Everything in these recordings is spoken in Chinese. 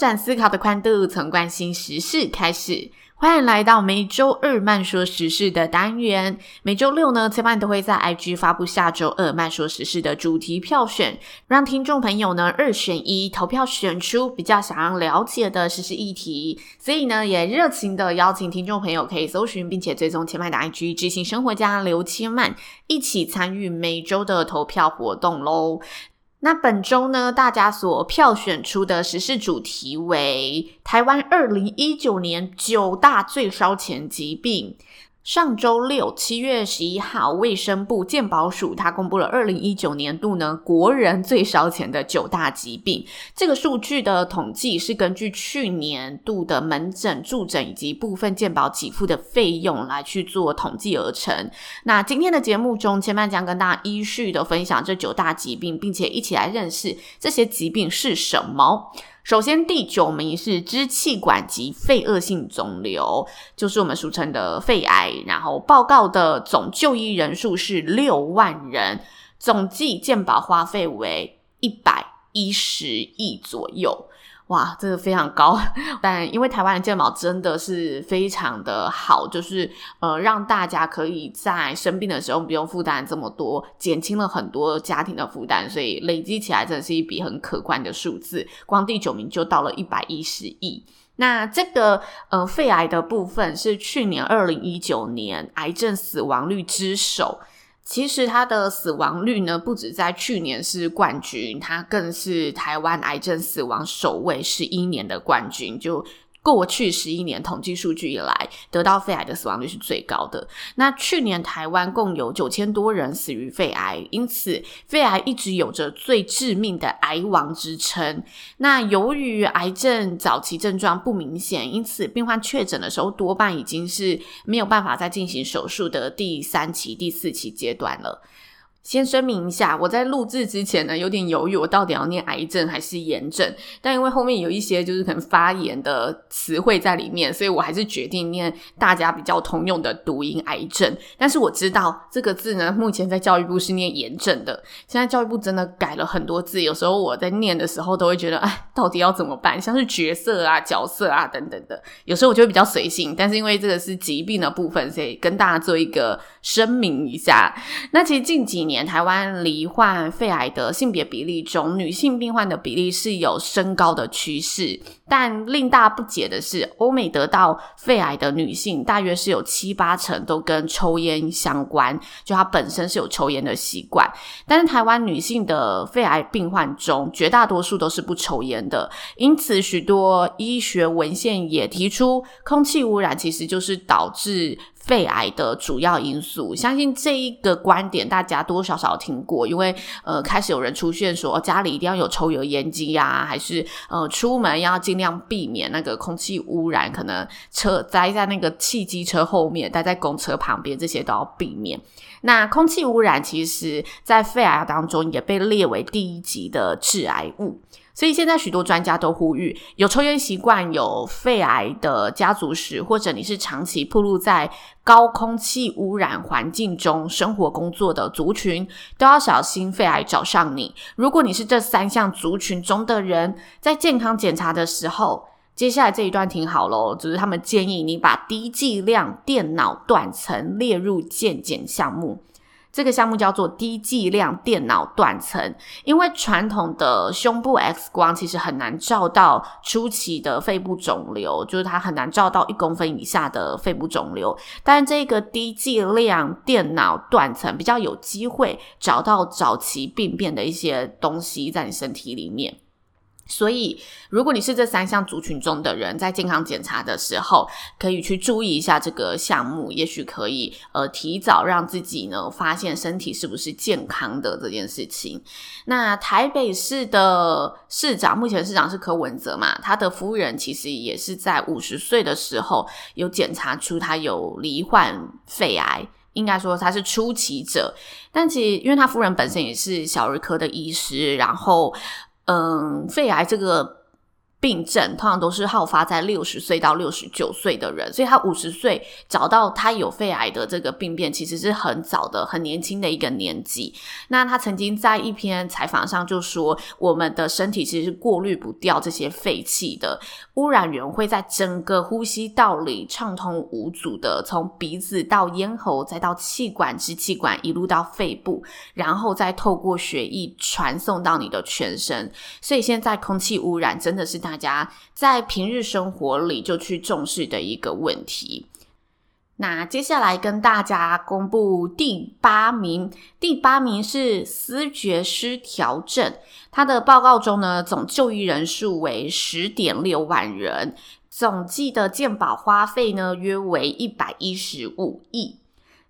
展思考的宽度，从关心时事开始。欢迎来到每周二慢说时事的单元。每周六呢，千嫚都会在 IG 发布下周二慢说时事的主题票选，让听众朋友呢二选一投票选出比较想要了解的时事议题。所以呢，也热情的邀请听众朋友可以搜寻并且追踪千嫚的 IG 知性生活家刘千嫚，一起参与每周的投票活动喽。那本周呢，大家所票选出的时事主题为台湾二零一九年九大最烧钱疾病。上周六，七月十一号，卫生部健保署它公布了二零一九年度呢国人最烧钱的九大疾病。这个数据的统计是根据去年度的门诊、住诊以及部分健保给付的费用来去做统计而成。那今天的节目中，千嫚将跟大家依序的分享这九大疾病，并且一起来认识这些疾病是什么。首先，第九名是支气管及肺恶性肿瘤，就是我们俗称的肺癌。然后报告的总就医人数是六万人，总计健保花费为一百一十亿左右。哇，这个非常高，但因为台湾的健保真的是非常的好，就是呃，让大家可以在生病的时候不用负担这么多，减轻了很多家庭的负担，所以累积起来真的是一笔很可观的数字。光第九名就到了一百一十亿。那这个呃，肺癌的部分是去年二零一九年癌症死亡率之首。其实它的死亡率呢，不止在去年是冠军，它更是台湾癌症死亡首位十一年的冠军。就过去十一年统计数据以来，得到肺癌的死亡率是最高的。那去年台湾共有九千多人死于肺癌，因此肺癌一直有着最致命的癌王之称。那由于癌症早期症状不明显，因此病患确诊的时候多半已经是没有办法再进行手术的第三期、第四期阶段了。先声明一下，我在录制之前呢，有点犹豫，我到底要念癌症还是炎症？但因为后面有一些就是可能发炎的词汇在里面，所以我还是决定念大家比较通用的读音癌症。但是我知道这个字呢，目前在教育部是念炎症的。现在教育部真的改了很多字，有时候我在念的时候都会觉得，哎，到底要怎么办？像是角色啊、角色啊等等的，有时候我就会比较随性。但是因为这个是疾病的部分，所以跟大家做一个声明一下。那其实近几年。台湾罹患肺癌的性别比例中，女性病患的比例是有升高的趋势。但令大家不解的是，欧美得到肺癌的女性，大约是有七八成都跟抽烟相关，就她本身是有抽烟的习惯。但是台湾女性的肺癌病患中，绝大多数都是不抽烟的。因此，许多医学文献也提出，空气污染其实就是导致肺癌的主要因素，相信这一个观点大家多多少少听过，因为呃开始有人出现说家里一定要有抽油烟机呀，还是呃出门要尽量避免那个空气污染，可能车待在那个汽机车后面，待在公车旁边，这些都要避免。那空气污染其实在肺癌当中也被列为第一级的致癌物。所以现在许多专家都呼吁，有抽烟习惯、有肺癌的家族史，或者你是长期暴露在高空气污染环境中生活工作的族群，都要小心肺癌找上你。如果你是这三项族群中的人，在健康检查的时候，接下来这一段听好喽，就是他们建议你把低剂量电脑断层列入健检项目。这个项目叫做低剂量电脑断层，因为传统的胸部 X 光其实很难照到初期的肺部肿瘤，就是它很难照到一公分以下的肺部肿瘤，但这个低剂量电脑断层比较有机会找到早期病变的一些东西在你身体里面。所以，如果你是这三项族群中的人，在健康检查的时候，可以去注意一下这个项目，也许可以呃提早让自己呢发现身体是不是健康的这件事情。那台北市的市长，目前市长是柯文哲嘛，他的夫人其实也是在五十岁的时候有检查出他有罹患肺癌，应该说他是初期者，但其实因为他夫人本身也是小儿科的医师，然后。嗯，肺癌这个。病症通常都是好发在六十岁到六十九岁的人，所以他五十岁找到他有肺癌的这个病变，其实是很早的、很年轻的一个年纪。那他曾经在一篇采访上就说，我们的身体其实是过滤不掉这些废气的，污染源会在整个呼吸道里畅通无阻的，从鼻子到咽喉，再到气管、支气管，一路到肺部，然后再透过血液传送到你的全身。所以现在空气污染真的是大家在平日生活里就去重视的一个问题。那接下来跟大家公布第八名，第八名是思觉失调症。它的报告中呢，总就医人数为十点六万人，总计的健保花费呢约为一百一十五亿。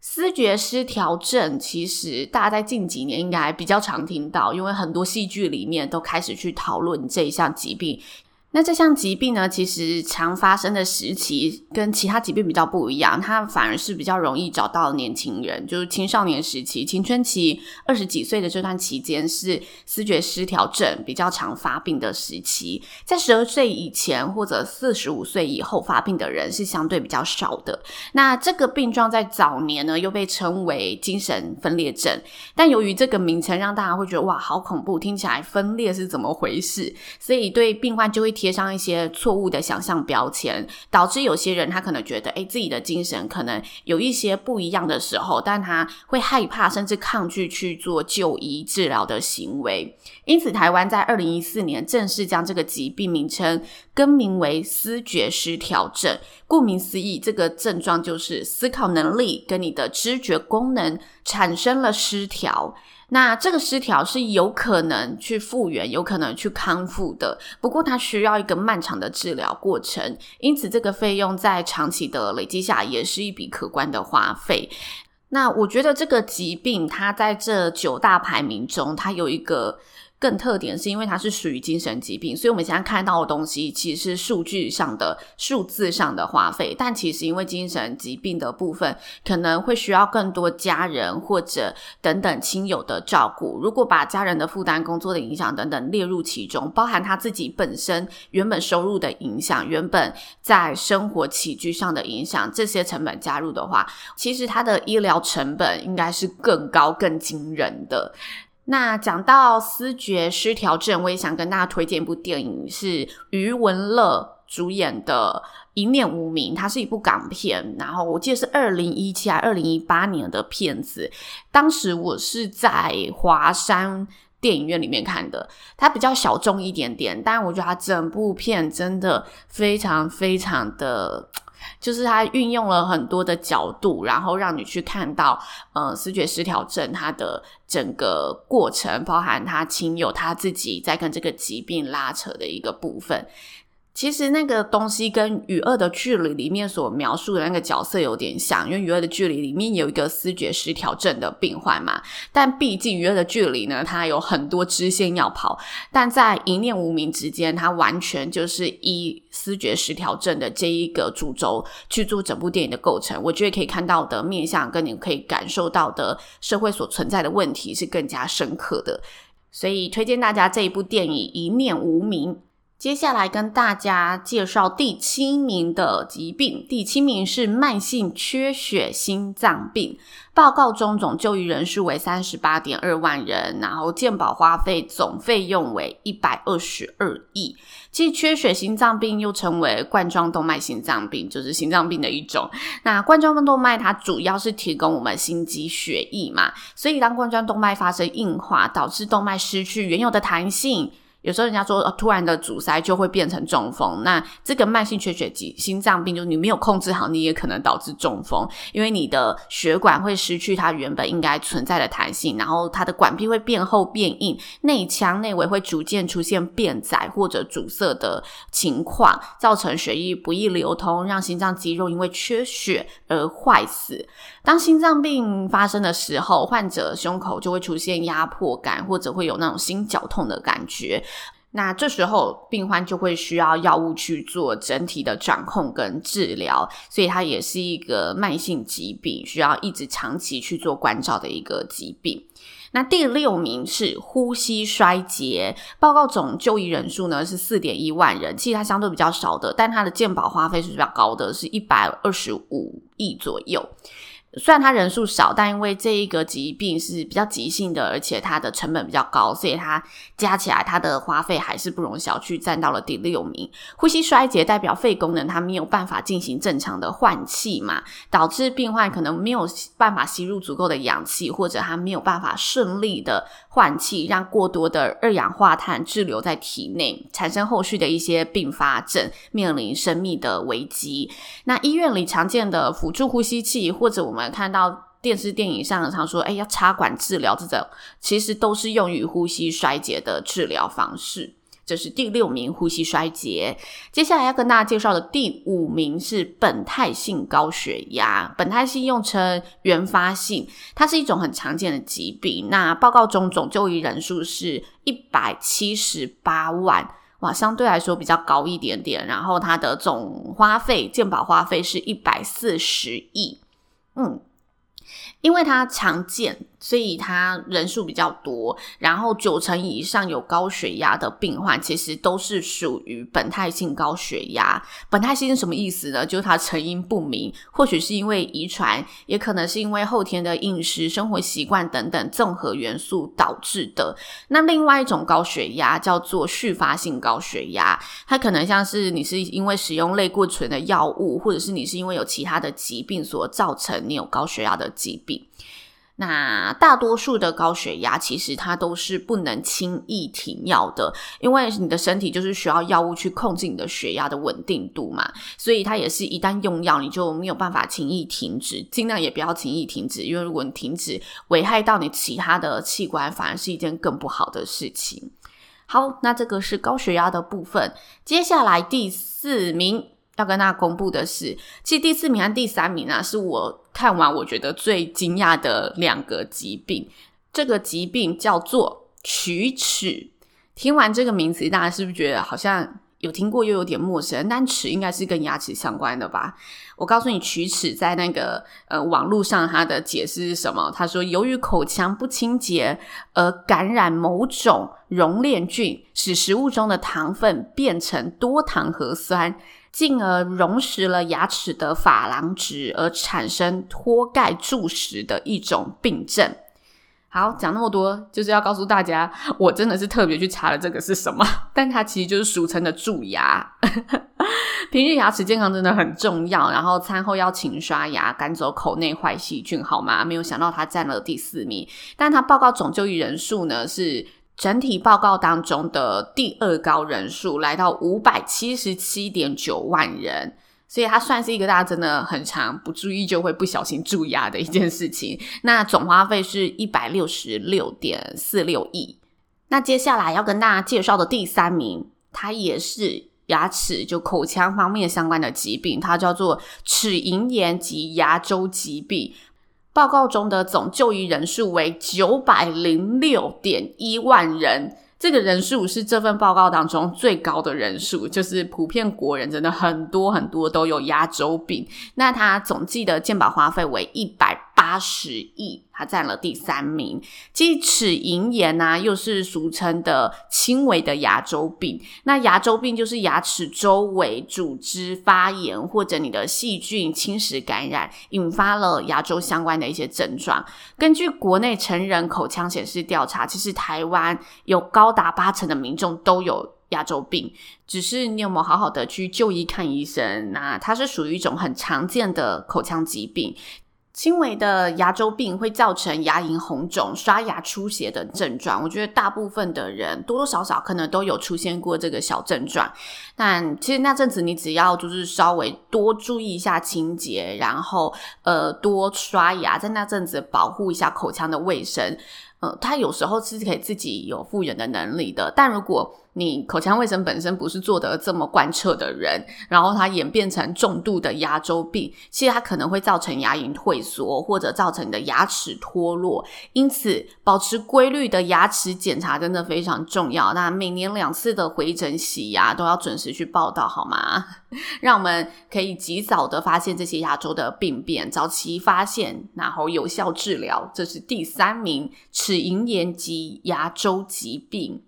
思觉失调症其实大家在近几年应该比较常听到，因为很多戏剧里面都开始去讨论这一项疾病。那这项疾病呢，其实常发生的时期跟其他疾病比较不一样，它反而是比较容易找到年轻人，就是青少年时期、青春期二十几岁的这段期间是思觉失调症比较常发病的时期。在十二岁以前或者四十五岁以后发病的人是相对比较少的。那这个病状在早年呢，又被称为精神分裂症，但由于这个名称让大家会觉得哇，好恐怖，听起来分裂是怎么回事？所以对病患就会。贴上一些错误的想象标签，导致有些人他可能觉得，诶，自己的精神可能有一些不一样的时候，但他会害怕甚至抗拒去做就医治疗的行为。因此，台湾在二零一四年正式将这个疾病名称更名为思觉失调症。顾名思义，这个症状就是思考能力跟你的知觉功能产生了失调。那这个失调是有可能去复原，有可能去康复的，不过它需要一个漫长的治疗过程，因此这个费用在长期的累积下也是一笔可观的花费。那我觉得这个疾病它在这九大排名中，它有一个。更特点是因为它是属于精神疾病，所以我们现在看到的东西其实是数据上的、数字上的花费。但其实因为精神疾病的部分可能会需要更多家人或者等等亲友的照顾。如果把家人的负担、工作的影响等等列入其中，包含他自己本身原本收入的影响、原本在生活起居上的影响，这些成本加入的话，其实他的医疗成本应该是更高、更惊人的。那讲到思觉失调症，我也想跟大家推荐一部电影，是余文乐主演的《一念无名》，它是一部港片，然后我记得是二零一七还二零一八年的片子。当时我是在华山电影院里面看的，它比较小众一点点，但我觉得它整部片真的非常非常的。就是他运用了很多的角度，然后让你去看到，嗯，视觉失调症它的整个过程，包含他亲友他自己在跟这个疾病拉扯的一个部分。其实那个东西跟《与恶的距离》里面所描述的那个角色有点像，因为《与恶的距离》里面有一个思觉失调症的病患嘛。但毕竟《与恶的距离》呢，它有很多支线要跑，但在一念无名之间，它完全就是以思觉失调症的这一个主轴去做整部电影的构成。我觉得可以看到的面向跟你可以感受到的社会所存在的问题是更加深刻的，所以推荐大家这一部电影《一念无名》。接下来跟大家介绍第七名的疾病，第七名是慢性缺血心脏病。报告中总就医人数为三十八点二万人，然后健保花费总费用为一百二十二亿。其实缺血心脏病又称为冠状动脉心脏病，就是心脏病的一种。那冠状动脉它主要是提供我们心肌血液嘛，所以当冠状动脉发生硬化，导致动脉失去原有的弹性。有时候人家说，呃，突然的阻塞就会变成中风。那这个慢性缺血及心脏病，就你没有控制好，你也可能导致中风，因为你的血管会失去它原本应该存在的弹性，然后它的管壁会变厚变硬，内腔内围会逐渐出现变窄或者阻塞的情况，造成血液不易流通，让心脏肌肉因为缺血而坏死。当心脏病发生的时候，患者胸口就会出现压迫感，或者会有那种心绞痛的感觉。那这时候，病患就会需要药物去做整体的掌控跟治疗，所以它也是一个慢性疾病，需要一直长期去做关照的一个疾病。那第六名是呼吸衰竭，报告总就医人数呢是四点一万人，其实它相对比较少的，但它的健保花费是比较高的，是一百二十五亿左右。虽然它人数少，但因为这一个疾病是比较急性的，而且它的成本比较高，所以它加起来它的花费还是不容小觑，占到了第六名。呼吸衰竭代表肺功能它没有办法进行正常的换气嘛，导致病患可能没有办法吸入足够的氧气，或者它没有办法顺利的换气，让过多的二氧化碳滞留在体内，产生后续的一些并发症，面临生命的危机。那医院里常见的辅助呼吸器，或者我们们看到电视电影上常说，哎，要插管治疗这种，其实都是用于呼吸衰竭的治疗方式。这是第六名呼吸衰竭。接下来要跟大家介绍的第五名是本态性高血压。本态性又称原发性，它是一种很常见的疾病。那报告中总就医人数是一百七十八万，哇，相对来说比较高一点点。然后它的总花费，健保花费是一百四十亿。嗯，因为它常见。所以它人数比较多，然后九成以上有高血压的病患，其实都是属于本态性高血压。本态性是什么意思呢？就是它成因不明，或许是因为遗传，也可能是因为后天的饮食、生活习惯等等综合元素导致的。那另外一种高血压叫做续发性高血压，它可能像是你是因为使用类固醇的药物，或者是你是因为有其他的疾病所造成你有高血压的疾病。那大多数的高血压其实它都是不能轻易停药的，因为你的身体就是需要药物去控制你的血压的稳定度嘛，所以它也是一旦用药你就没有办法轻易停止，尽量也不要轻易停止，因为如果你停止，危害到你其他的器官，反而是一件更不好的事情。好，那这个是高血压的部分，接下来第四名。要跟大家公布的是，其实第四名和第三名啊，是我看完我觉得最惊讶的两个疾病。这个疾病叫做龋齿。听完这个名词，大家是不是觉得好像有听过又有点陌生？但齿应该是跟牙齿相关的吧？我告诉你，龋齿在那个呃网络上它的解释是什么？他说，由于口腔不清洁而感染某种溶链菌，使食物中的糖分变成多糖核酸。进而溶蚀了牙齿的珐琅质，而产生脱钙蛀蚀的一种病症。好，讲那么多，就是要告诉大家，我真的是特别去查了这个是什么，但它其实就是俗称的蛀牙。平日牙齿健康真的很重要，然后餐后要勤刷牙，赶走口内坏细菌，好吗？没有想到它占了第四名，但它报告总就医人数呢是。整体报告当中的第二高人数来到五百七十七点九万人，所以它算是一个大家真的很常不注意就会不小心蛀牙的一件事情。那总花费是一百六十六点四六亿。那接下来要跟大家介绍的第三名，它也是牙齿就口腔方面相关的疾病，它叫做齿龈炎及牙周疾病。报告中的总就医人数为九百零六点一万人，这个人数是这份报告当中最高的人数，就是普遍国人真的很多很多都有牙周病。那他总计的健保花费为一百八十亿，它占了第三名。即齿龈炎呢、又是俗称的轻微的牙周病。那牙周病就是牙齿周围组织发炎，或者你的细菌侵蚀感染，引发了牙周相关的一些症状。根据国内成人口腔显示调查，其实台湾有高达八成的民众都有牙周病，只是你有没有好好的去就医看医生？那它是属于一种很常见的口腔疾病。轻微的牙周病会造成牙龈红肿、刷牙出血等症状。我觉得大部分的人多多少少可能都有出现过这个小症状。但其实那阵子你只要就是稍微多注意一下清洁，然后呃多刷牙，在那阵子保护一下口腔的卫生。呃，它有时候是可以自己有复原的能力的。但如果你口腔卫生本身不是做得这么贯彻的人，然后它演变成重度的牙周病，其实它可能会造成牙龈退缩，或者造成你的牙齿脱落。因此，保持规律的牙齿检查真的非常重要。那每年两次的回诊洗牙都要准时去报道，好吗？让我们可以及早的发现这些牙周的病变，早期发现，然后有效治疗。这是第三名，齿龈炎及牙周疾病。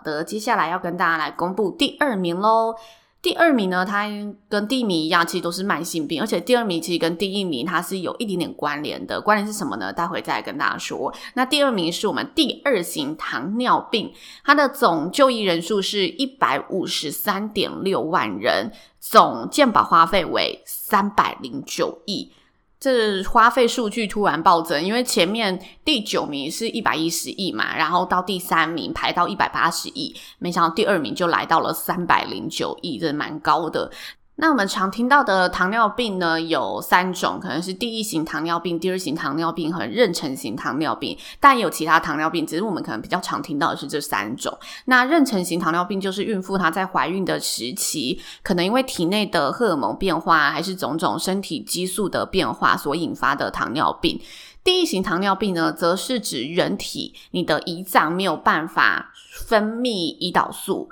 好的，接下来要跟大家来公布第二名喽。第二名呢，它跟第一名一样，其实都是慢性病，而且第二名其实跟第一名它是有一点点关联的。关联是什么呢？待会再来跟大家说。那第二名是我们第二型糖尿病，它的总就医人数是一百五十三点六万人，总健保花费为三百零九亿。这花费数据突然暴增，因为前面第九名是一百一十亿嘛，然后到第三名排到一百八十亿，没想到第二名就来到了三百零九亿，这蛮高的。那我们常听到的糖尿病呢，有三种，可能是第一型糖尿病、第二型糖尿病和妊娠型糖尿病，但也有其他糖尿病，只是我们可能比较常听到的是这三种。那妊娠型糖尿病就是孕妇她在怀孕的时期，可能因为体内的荷尔蒙变化，还是种种身体激素的变化所引发的糖尿病。第一型糖尿病呢，则是指人体你的胰脏没有办法分泌胰岛素。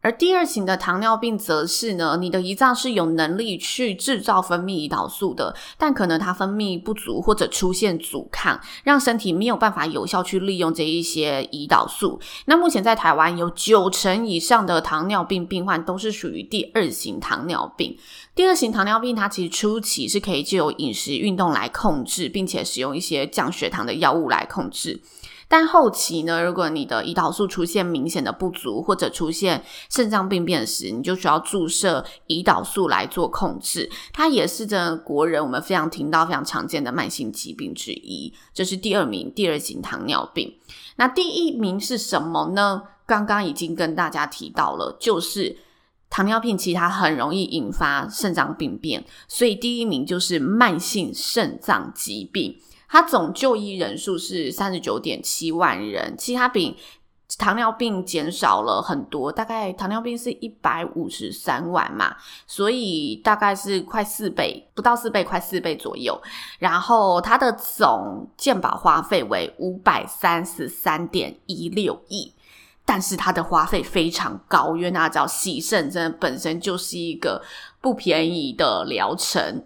而第二型的糖尿病则是呢，你的胰脏是有能力去制造分泌胰岛素的，但可能它分泌不足或者出现阻抗，让身体没有办法有效去利用这一些胰岛素。那目前在台湾有九成以上的糖尿病病患都是属于第二型糖尿病。第二型糖尿病它其实初期是可以借由饮食运动来控制，并且使用一些降血糖的药物来控制。但后期呢，如果你的胰岛素出现明显的不足，或者出现肾脏病变时，你就需要注射胰岛素来做控制。它也是这国人我们非常听到非常常见的慢性疾病之一。这是第二名，第二型糖尿病。那第一名是什么呢？刚刚已经跟大家提到了，就是糖尿病，其实它很容易引发肾脏病变，所以第一名就是慢性肾脏疾病。它总就医人数是三十九点七万人，其实它比糖尿病减少了很多，大概糖尿病是一百五十三万嘛，所以大概是快四倍，不到四倍，快四倍左右。然后它的总健保花费为五百三十三点一六亿，但是它的花费非常高，因为大家知道洗肾真的本身就是一个不便宜的疗程。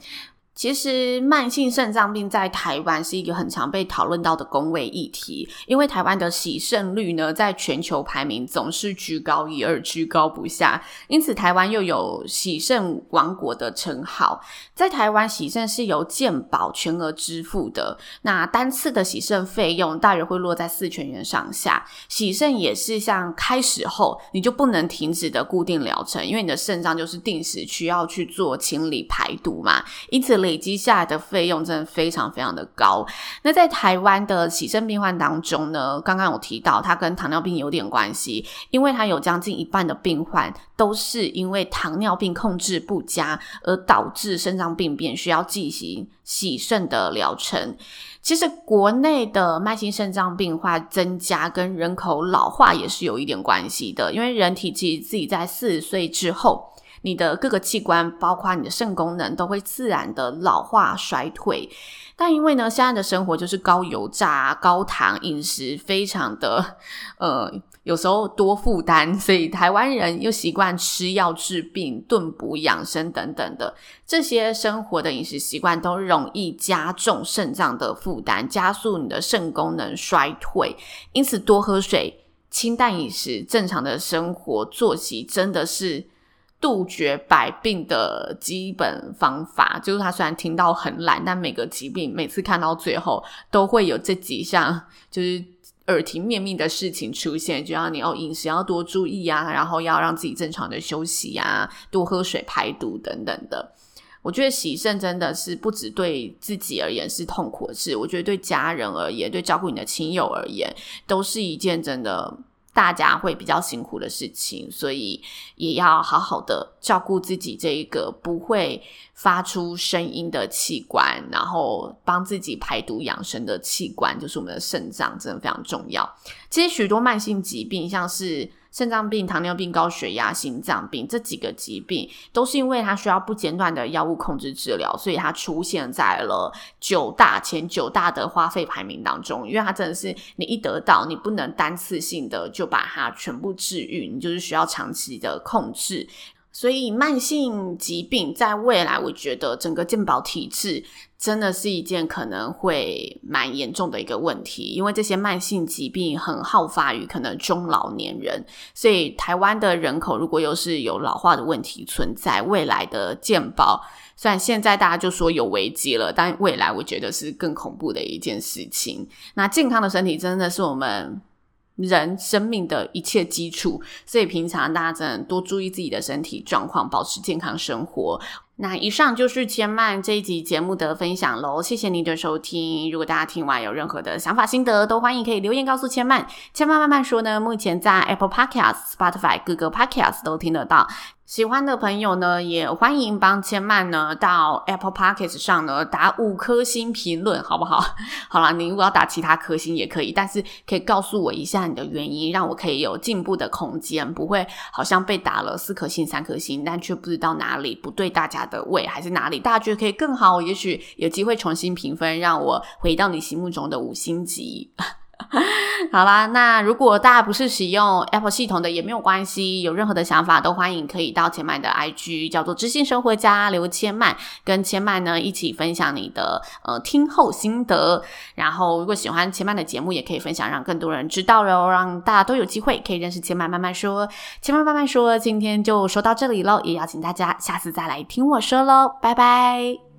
其实慢性肾脏病在台湾是一个很常被讨论到的公卫议题，因为台湾的洗肾率呢，在全球排名总是居高一二，居高不下，因此台湾又有洗肾王国的称号。在台湾洗肾是由健保全额支付的，那单次的洗肾费用大约会落在四千元上下。洗肾也是像开始后你就不能停止的固定疗程，因为你的肾脏就是定时需要去做清理排毒嘛，因此累积下来的费用真的非常非常的高。那在台湾的洗肾病患当中呢，刚刚有提到，它跟糖尿病有点关系，因为它有将近一半的病患都是因为糖尿病控制不佳而导致肾脏病变，需要进行洗肾的疗程。其实国内的慢性肾脏病患增加跟人口老化也是有一点关系的，因为人体其实自己在四十岁之后。你的各个器官，包括你的肾功能，都会自然的老化衰退。但因为呢，现在的生活就是高油炸、高糖饮食，非常的呃，有时候多负担，所以台湾人又习惯吃药治病、炖补养生等等的这些生活的饮食习惯，都容易加重肾脏的负担，加速你的肾功能衰退。因此，多喝水、清淡饮食、正常的生活作息，真的是。杜绝百病的基本方法，就是他虽然听到很懒，但每个疾病每次看到最后都会有这几项，就是耳提面命的事情出现，就要你哦，饮食要多注意啊，然后要让自己正常的休息啊，多喝水排毒等等的。我觉得洗肾真的是不只对自己而言是痛苦的事，我觉得对家人而言，对照顾你的亲友而言，都是一件真的。大家会比较辛苦的事情，所以也要好好的照顾自己这一个不会发出声音的器官，然后帮自己排毒养生的器官，就是我们的肾脏，真的非常重要。其实许多慢性疾病，像是肾脏病、糖尿病、高血压、心脏病这几个疾病，都是因为它需要不间断的药物控制治疗，所以它出现在了九大前九大的花费排名当中。因为它真的是你一得到，你不能单次性的就把它全部治愈，你就是需要长期的控制。所以慢性疾病在未来，我觉得整个健保体制真的是一件可能会蛮严重的一个问题，因为这些慢性疾病很好发于可能中老年人，所以台湾的人口如果又是有老化的问题存在，未来的健保虽然现在大家就说有危机了，但未来我觉得是更恐怖的一件事情。那健康的身体真的是我们。人生命的一切基础，所以平常大家真的多注意自己的身体状况，保持健康生活。那以上就是千曼这一集节目的分享喽，谢谢您的收听。如果大家听完有任何的想法心得，都欢迎可以留言告诉千曼。千曼慢慢说呢，目前在 Apple Podcast、Spotify、各个 Podcast 都听得到。喜欢的朋友呢，也欢迎帮千曼呢到 Apple Podcast 上呢打五颗星评论，好不好？好啦，你如果要打其他颗星也可以，但是可以告诉我一下你的原因，让我可以有进步的空间，不会好像被打了四颗星、三颗星，但却不知道哪里不对大家的位，还是哪里大家觉得可以更好，也许有机会重新评分，让我回到你心目中的五星级。好啦，那如果大家不是使用 Apple 系统的也没有关系，有任何的想法都欢迎可以到千嫚的 IG 叫做知性生活家刘千曼，跟千曼呢一起分享你的呃听后心得。然后如果喜欢千嫚的节目，也可以分享让更多人知道喽，让大家都有机会可以认识千曼慢慢说。千曼慢慢说，今天就说到这里喽，也邀请大家下次再来听我说喽，拜拜。